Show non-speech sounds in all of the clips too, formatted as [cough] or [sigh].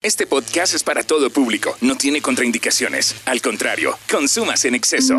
Este podcast es para todo público. No tiene contraindicaciones. Al contrario, consumas en exceso.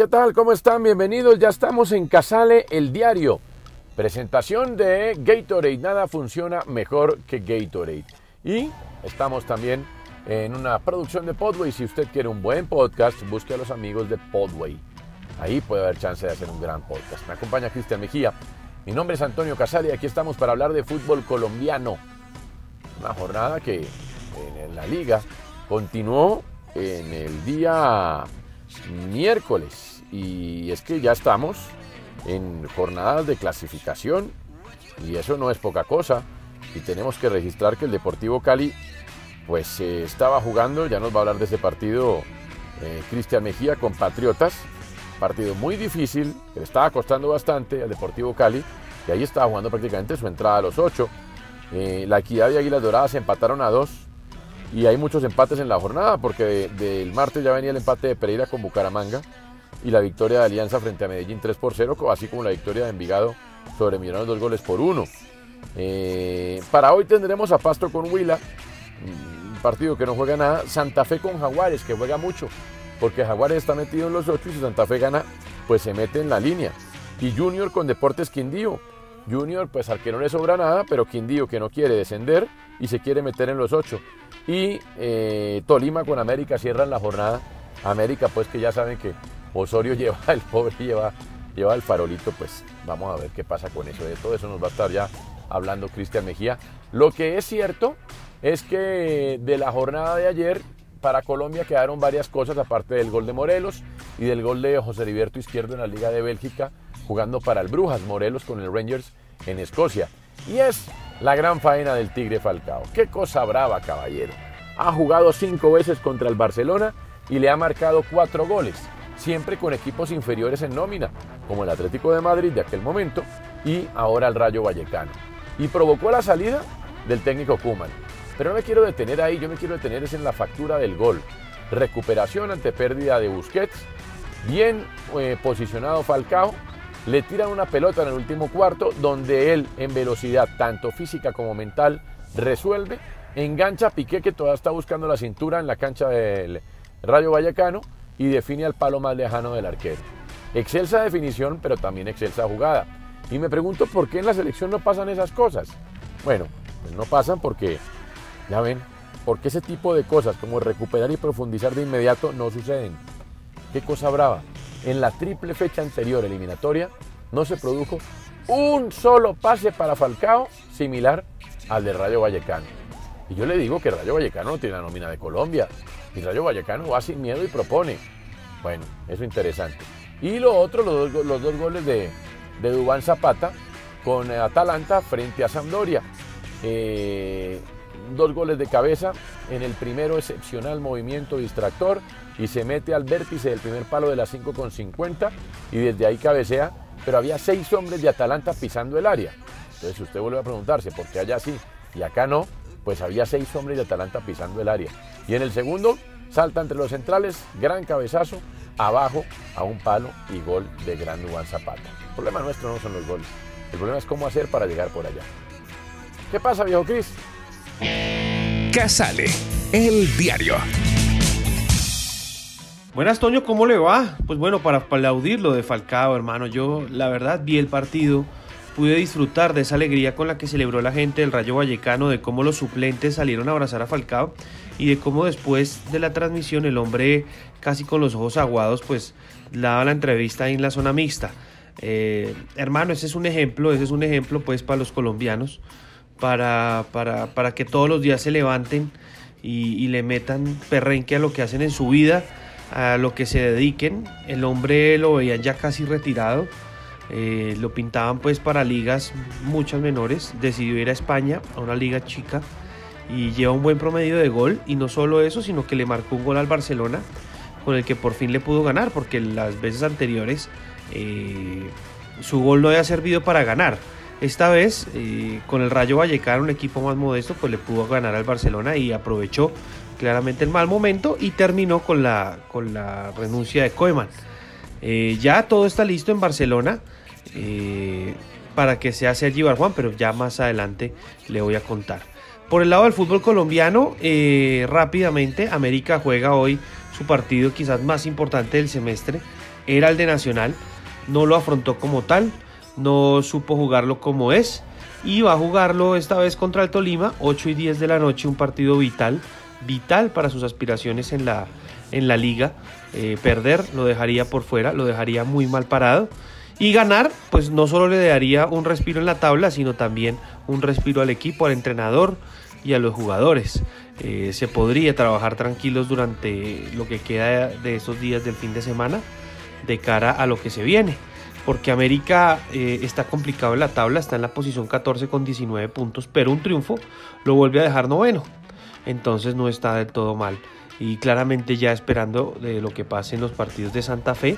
¿Qué tal? ¿Cómo están? Bienvenidos. Ya estamos en Casale, el diario. Presentación de Gatorade. Nada funciona mejor que Gatorade. Y estamos también en una producción de Podway. Si usted quiere un buen podcast, busque a los amigos de Podway. Ahí puede haber chance de hacer un gran podcast. Me acompaña Cristian Mejía. Mi nombre es Antonio Casale aquí estamos para hablar de fútbol colombiano. Una jornada que en la liga continuó en el día miércoles. Y es que ya estamos en jornadas de clasificación y eso no es poca cosa. Y tenemos que registrar que el Deportivo Cali pues se estaba jugando, ya nos va a hablar de ese partido eh, Cristian Mejía con Patriotas, partido muy difícil, que le estaba costando bastante al Deportivo Cali, que ahí estaba jugando prácticamente su entrada a los ocho. Eh, la Equidad y Águilas Doradas empataron a dos y hay muchos empates en la jornada porque del martes ya venía el empate de Pereira con Bucaramanga y la victoria de Alianza frente a Medellín 3 por 0, así como la victoria de Envigado sobre Millonarios dos goles por uno. Eh, para hoy tendremos a Pasto con Huila, un partido que no juega nada, Santa Fe con Jaguares, que juega mucho, porque Jaguares está metido en los ocho y si Santa Fe gana, pues se mete en la línea. Y Junior con Deportes Quindío. Junior, pues al que no le sobra nada, pero Quindío que no quiere descender y se quiere meter en los ocho. Y eh, Tolima con América cierran la jornada. América, pues que ya saben que Osorio [laughs] lleva, el pobre lleva, lleva el farolito, pues vamos a ver qué pasa con eso. De todo eso nos va a estar ya hablando Cristian Mejía. Lo que es cierto es que de la jornada de ayer para Colombia quedaron varias cosas, aparte del gol de Morelos y del gol de José Heriberto Izquierdo en la Liga de Bélgica, jugando para el Brujas, Morelos con el Rangers en Escocia. Y es la gran faena del Tigre Falcao. Qué cosa brava, caballero. Ha jugado cinco veces contra el Barcelona y le ha marcado cuatro goles, siempre con equipos inferiores en nómina, como el Atlético de Madrid de aquel momento y ahora el Rayo Vallecano. Y provocó la salida del técnico Kuman. Pero no me quiero detener ahí, yo me quiero detener es en la factura del gol. Recuperación ante pérdida de Busquets, bien eh, posicionado Falcao, le tiran una pelota en el último cuarto donde él en velocidad, tanto física como mental, resuelve, engancha a Piqué que todavía está buscando la cintura en la cancha del Rayo Vallecano y define al palo más lejano del arquero. Excelsa definición, pero también excelsa jugada. Y me pregunto por qué en la selección no pasan esas cosas. Bueno, pues no pasan porque ya ven, porque ese tipo de cosas como recuperar y profundizar de inmediato no suceden. Qué cosa brava. En la triple fecha anterior eliminatoria no se produjo un solo pase para Falcao similar al de Rayo Vallecano. Y yo le digo que Rayo Vallecano no tiene la nómina de Colombia. Y Rayo Vallecano va sin miedo y propone. Bueno, eso interesante. Y lo otro, los dos, los dos goles de, de Dubán Zapata con Atalanta frente a Sampdoria. Eh, dos goles de cabeza. En el primero, excepcional movimiento distractor y se mete al vértice del primer palo de la 5 con 50 y desde ahí cabecea. Pero había seis hombres de Atalanta pisando el área. Entonces, si usted vuelve a preguntarse por qué allá sí y acá no, pues había seis hombres de Atalanta pisando el área. Y en el segundo, salta entre los centrales, gran cabezazo, abajo a un palo y gol de Gran Juan Zapata. El problema nuestro no son los goles, el problema es cómo hacer para llegar por allá. ¿Qué pasa, viejo Cris? Casale, el diario. Buenas, Toño, ¿cómo le va? Pues bueno, para aplaudir lo de Falcao, hermano, yo la verdad vi el partido, pude disfrutar de esa alegría con la que celebró la gente del Rayo Vallecano, de cómo los suplentes salieron a abrazar a Falcao y de cómo después de la transmisión el hombre casi con los ojos aguados pues daba la entrevista en la zona mixta. Eh, hermano, ese es un ejemplo, ese es un ejemplo pues para los colombianos, para, para, para que todos los días se levanten y, le metan perrenque a lo que hacen en su vida, a lo que se dediquen. El hombre lo veían ya casi retirado. Eh, lo pintaban pues para ligas muchas menores, decidió ir a España, a una liga chica, y lleva un buen promedio de gol, y no solo eso, sino que le marcó un gol al Barcelona, con el que por fin le pudo ganar, porque las veces anteriores eh, su gol no había servido para ganar. Esta vez, eh, con el Rayo Vallecano, un equipo más modesto, pues le pudo ganar al Barcelona y aprovechó claramente el mal momento y terminó con la, con la renuncia de Koeman. Eh, ya todo está listo en Barcelona eh, para que sea Sergi Barjuan, pero ya más adelante le voy a contar. Por el lado del fútbol colombiano, rápidamente, América juega hoy su partido quizás más importante del semestre. Era el de Nacional, no lo afrontó como tal, no supo jugarlo como es y va a jugarlo esta vez contra el Tolima, 8 y 10 de la noche, un partido vital, vital para sus aspiraciones en la, en la liga. Eh, perder lo dejaría por fuera, lo dejaría muy mal parado. Y ganar, pues no solo le daría un respiro en la tabla, sino también un respiro al equipo, al entrenador y a los jugadores. Eh, se podría trabajar tranquilos durante lo que queda de esos días del fin de semana de cara a lo que se viene. Porque América eh, está complicado en la tabla, está en la posición 14 con 19 puntos, pero un triunfo lo vuelve a dejar noveno. Entonces no está del todo mal. Y claramente ya esperando de lo que pase en los partidos de Santa Fe,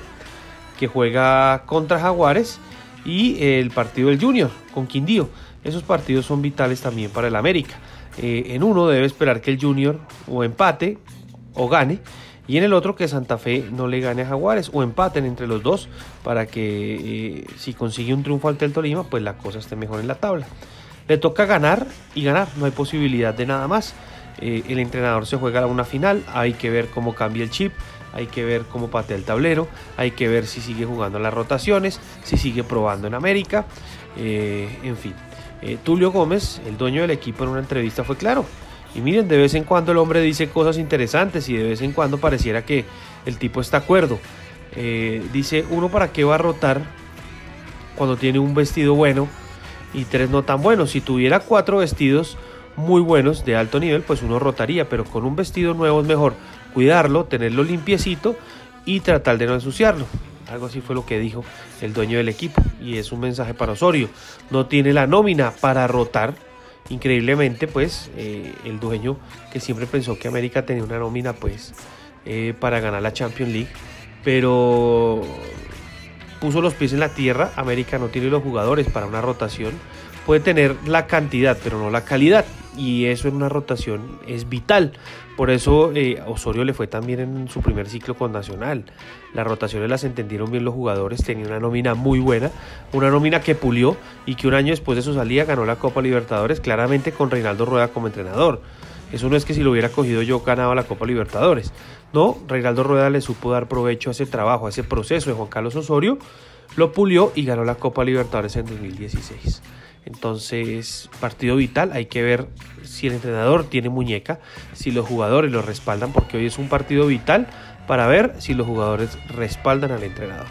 que juega contra Jaguares, y el partido del Junior con Quindío. Esos partidos son vitales también para el América. Eh, en uno debe esperar que el Junior o empate o gane y en el otro que Santa Fe no le gane a Jaguares o empaten entre los dos para que eh, si consigue un triunfo ante el Tolima pues la cosa esté mejor en la tabla. Le toca ganar y ganar, no hay posibilidad de nada más. Eh, el entrenador se juega a una final, hay que ver cómo cambia el chip, hay que ver cómo patea el tablero, hay que ver si sigue jugando las rotaciones, si sigue probando en América, en fin. Eh, Tulio Gómez, el dueño del equipo, en una entrevista fue claro. Y miren, de vez en cuando el hombre dice cosas interesantes y de vez en cuando pareciera que el tipo está acuerdo. Eh, dice, uno para qué va a rotar cuando tiene un vestido bueno y tres no tan buenos. Si tuviera cuatro vestidos muy buenos de alto nivel, pues uno rotaría, pero con un vestido nuevo es mejor cuidarlo, tenerlo limpiecito y tratar de no ensuciarlo. Algo así fue lo que dijo el dueño del equipo. Y es un mensaje para Osorio. No tiene la nómina para rotar. Increíblemente, pues, eh, el dueño que siempre pensó que América tenía una nómina, pues, eh, para ganar la Champions League. Pero puso los pies en la tierra. América no tiene los jugadores para una rotación. Puede tener la cantidad, pero no la calidad. Y eso en una rotación es vital. Por eso eh, Osorio le fue también en su primer ciclo con Nacional. Las rotaciones las entendieron bien los jugadores, tenía una nómina muy buena, una nómina que pulió y que un año después de su salida ganó la Copa Libertadores, claramente con Reinaldo Rueda como entrenador. Eso no es que si lo hubiera cogido yo ganaba la Copa Libertadores. No, Reinaldo Rueda le supo dar provecho a ese trabajo, a ese proceso de Juan Carlos Osorio, lo pulió y ganó la Copa Libertadores en 2016. Entonces, partido vital, hay que ver si el entrenador tiene muñeca, si los jugadores lo respaldan, porque hoy es un partido vital para ver si los jugadores respaldan al entrenador.